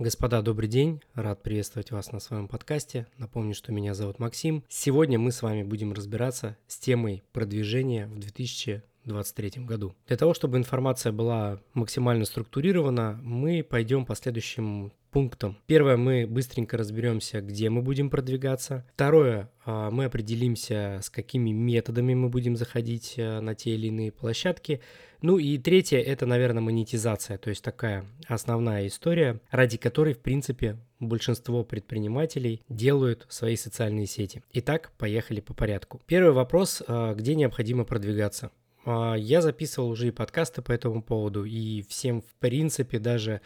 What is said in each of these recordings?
Господа, добрый день. Рад приветствовать вас на своем подкасте. Напомню, что меня зовут Максим. Сегодня мы с вами будем разбираться с темой продвижения в 2023 году. Для того, чтобы информация была максимально структурирована, мы пойдем по следующим пунктам. Первое, мы быстренько разберемся, где мы будем продвигаться. Второе, а, мы определимся, с какими методами мы будем заходить э, на те или иные площадки. Ну и третье, это, наверное, монетизация, то есть такая основная история, ради которой, в принципе, большинство предпринимателей делают свои социальные сети. Итак, поехали по порядку. Первый вопрос, а, где необходимо продвигаться. А, я записывал уже и подкасты по этому поводу, и всем, в принципе, даже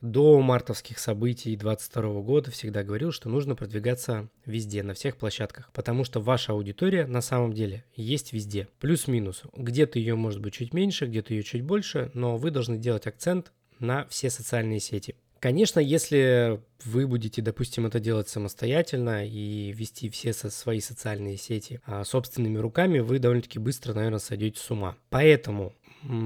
до мартовских событий 2022 года всегда говорил, что нужно продвигаться везде, на всех площадках, потому что ваша аудитория на самом деле есть везде, плюс-минус. Где-то ее может быть чуть меньше, где-то ее чуть больше, но вы должны делать акцент на все социальные сети. Конечно, если вы будете, допустим, это делать самостоятельно и вести все со свои социальные сети а, собственными руками, вы довольно-таки быстро, наверное, сойдете с ума. Поэтому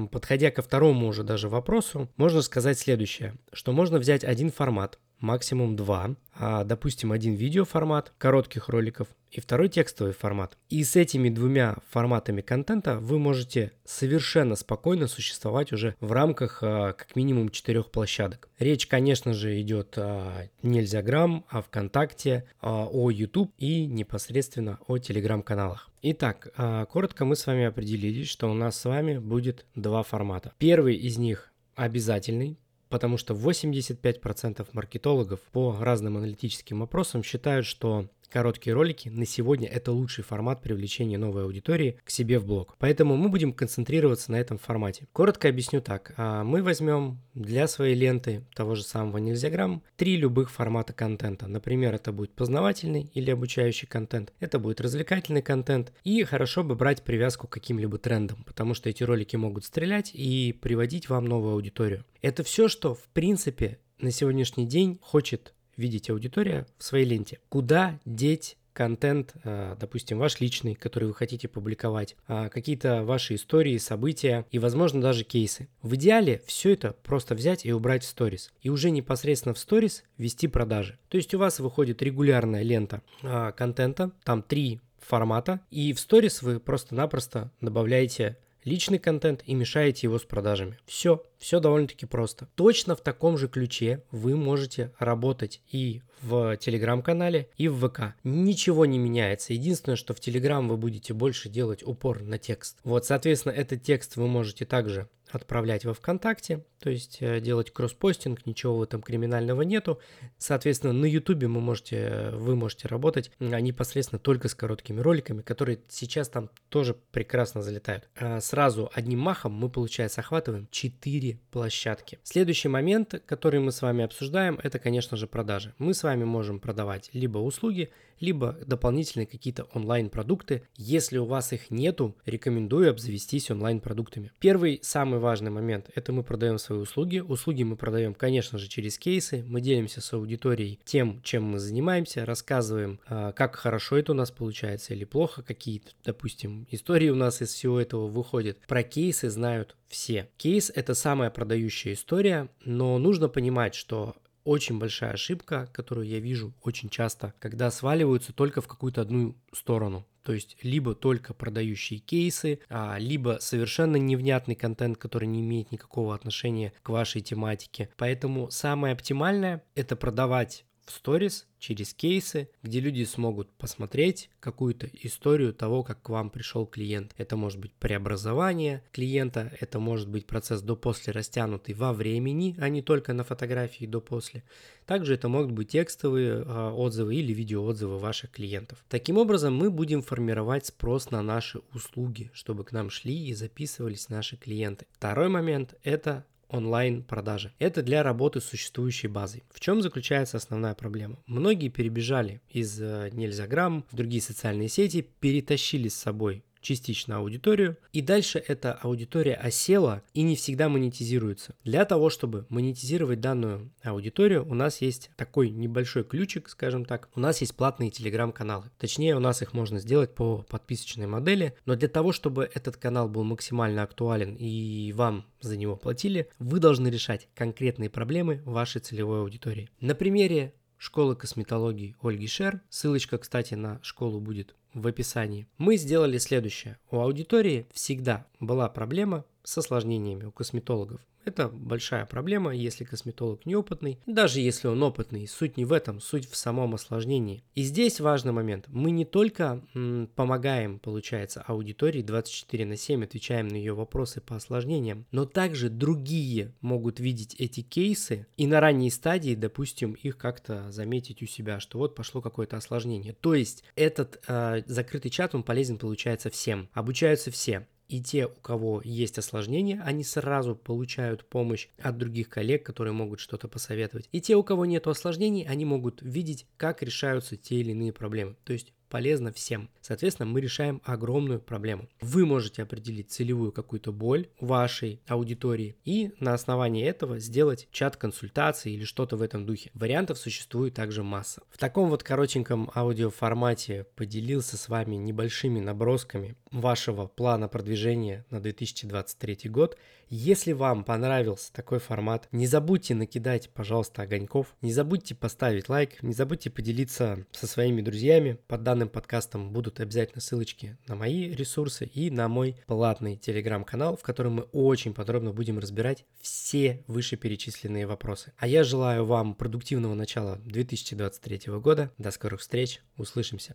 подходя ко второму уже даже вопросу, можно сказать следующее, что можно взять один формат, максимум два, а, допустим, один видеоформат коротких роликов и второй текстовый формат. И с этими двумя форматами контента вы можете совершенно спокойно существовать уже в рамках а, как минимум четырех площадок. Речь, конечно же, идет о нельзя грамм, о ВКонтакте, о YouTube и непосредственно о телеграм-каналах. Итак, а, коротко мы с вами определились, что у нас с вами будет два формата. Первый из них обязательный, потому что 85% маркетологов по разным аналитическим опросам считают, что Короткие ролики на сегодня это лучший формат привлечения новой аудитории к себе в блог. Поэтому мы будем концентрироваться на этом формате. Коротко объясню так. А, мы возьмем для своей ленты того же самого нельзяграмм три любых формата контента. Например, это будет познавательный или обучающий контент, это будет развлекательный контент. И хорошо бы брать привязку к каким-либо трендам, потому что эти ролики могут стрелять и приводить вам новую аудиторию. Это все, что в принципе на сегодняшний день хочет видеть аудитория в своей ленте. Куда деть контент, э, допустим, ваш личный, который вы хотите публиковать, а, какие-то ваши истории, события и, возможно, даже кейсы. В идеале все это просто взять и убрать в сторис. И уже непосредственно в сторис вести продажи. То есть у вас выходит регулярная лента а, контента, там три формата, и в сторис вы просто-напросто добавляете личный контент и мешаете его с продажами. Все, все довольно-таки просто. Точно в таком же ключе вы можете работать и в телеграм-канале, и в ВК. Ничего не меняется. Единственное, что в телеграм вы будете больше делать упор на текст. Вот, соответственно, этот текст вы можете также отправлять во ВКонтакте, то есть э, делать кросспостинг, ничего в этом криминального нету. Соответственно, на Ютубе вы можете, вы можете работать непосредственно только с короткими роликами, которые сейчас там тоже прекрасно залетают. А сразу одним махом мы, получается, охватываем 4 площадки. Следующий момент, который мы с вами обсуждаем, это, конечно же, продажи. Мы с вами можем продавать либо услуги, либо дополнительные какие-то онлайн-продукты. Если у вас их нету, рекомендую обзавестись онлайн-продуктами. Первый, самый важный момент, это мы продаем свои услуги. Услуги мы продаем, конечно же, через кейсы. Мы делимся с аудиторией тем, чем мы занимаемся, рассказываем, а, как хорошо это у нас получается или плохо, какие, допустим, истории у нас из всего этого выходят. Про кейсы знают все. Кейс – это самая продающая история, но нужно понимать, что очень большая ошибка, которую я вижу очень часто, когда сваливаются только в какую-то одну сторону. То есть либо только продающие кейсы, а, либо совершенно невнятный контент, который не имеет никакого отношения к вашей тематике. Поэтому самое оптимальное это продавать в сторис через кейсы, где люди смогут посмотреть какую-то историю того, как к вам пришел клиент. Это может быть преобразование клиента, это может быть процесс до-после растянутый во времени, а не только на фотографии до-после. Также это могут быть текстовые э, отзывы или видеоотзывы ваших клиентов. Таким образом, мы будем формировать спрос на наши услуги, чтобы к нам шли и записывались наши клиенты. Второй момент – это онлайн-продажи. Это для работы с существующей базой. В чем заключается основная проблема? Многие перебежали из э, Нельзяграм в другие социальные сети, перетащили с собой частично аудиторию, и дальше эта аудитория осела и не всегда монетизируется. Для того, чтобы монетизировать данную аудиторию, у нас есть такой небольшой ключик, скажем так, у нас есть платные телеграм-каналы. Точнее, у нас их можно сделать по подписочной модели, но для того, чтобы этот канал был максимально актуален и вам за него платили, вы должны решать конкретные проблемы вашей целевой аудитории. На примере школы косметологии Ольги Шер, ссылочка, кстати, на школу будет в описании, мы сделали следующее. У аудитории всегда была проблема с осложнениями у косметологов. Это большая проблема, если косметолог неопытный. Даже если он опытный, суть не в этом, суть в самом осложнении. И здесь важный момент. Мы не только м, помогаем, получается, аудитории 24 на 7, отвечаем на ее вопросы по осложнениям, но также другие могут видеть эти кейсы и на ранней стадии, допустим, их как-то заметить у себя, что вот пошло какое-то осложнение. То есть этот э, закрытый чат, он полезен, получается, всем. Обучаются все. И те, у кого есть осложнения, они сразу получают помощь от других коллег, которые могут что-то посоветовать. И те, у кого нет осложнений, они могут видеть, как решаются те или иные проблемы. То есть полезно всем. Соответственно, мы решаем огромную проблему. Вы можете определить целевую какую-то боль вашей аудитории и на основании этого сделать чат консультации или что-то в этом духе. Вариантов существует также масса. В таком вот коротеньком аудиоформате поделился с вами небольшими набросками вашего плана продвижения на 2023 год. Если вам понравился такой формат, не забудьте накидать, пожалуйста, огоньков, не забудьте поставить лайк, не забудьте поделиться со своими друзьями. Под данным подкастом будут обязательно ссылочки на мои ресурсы и на мой платный телеграм-канал, в котором мы очень подробно будем разбирать все вышеперечисленные вопросы. А я желаю вам продуктивного начала 2023 года. До скорых встреч, услышимся.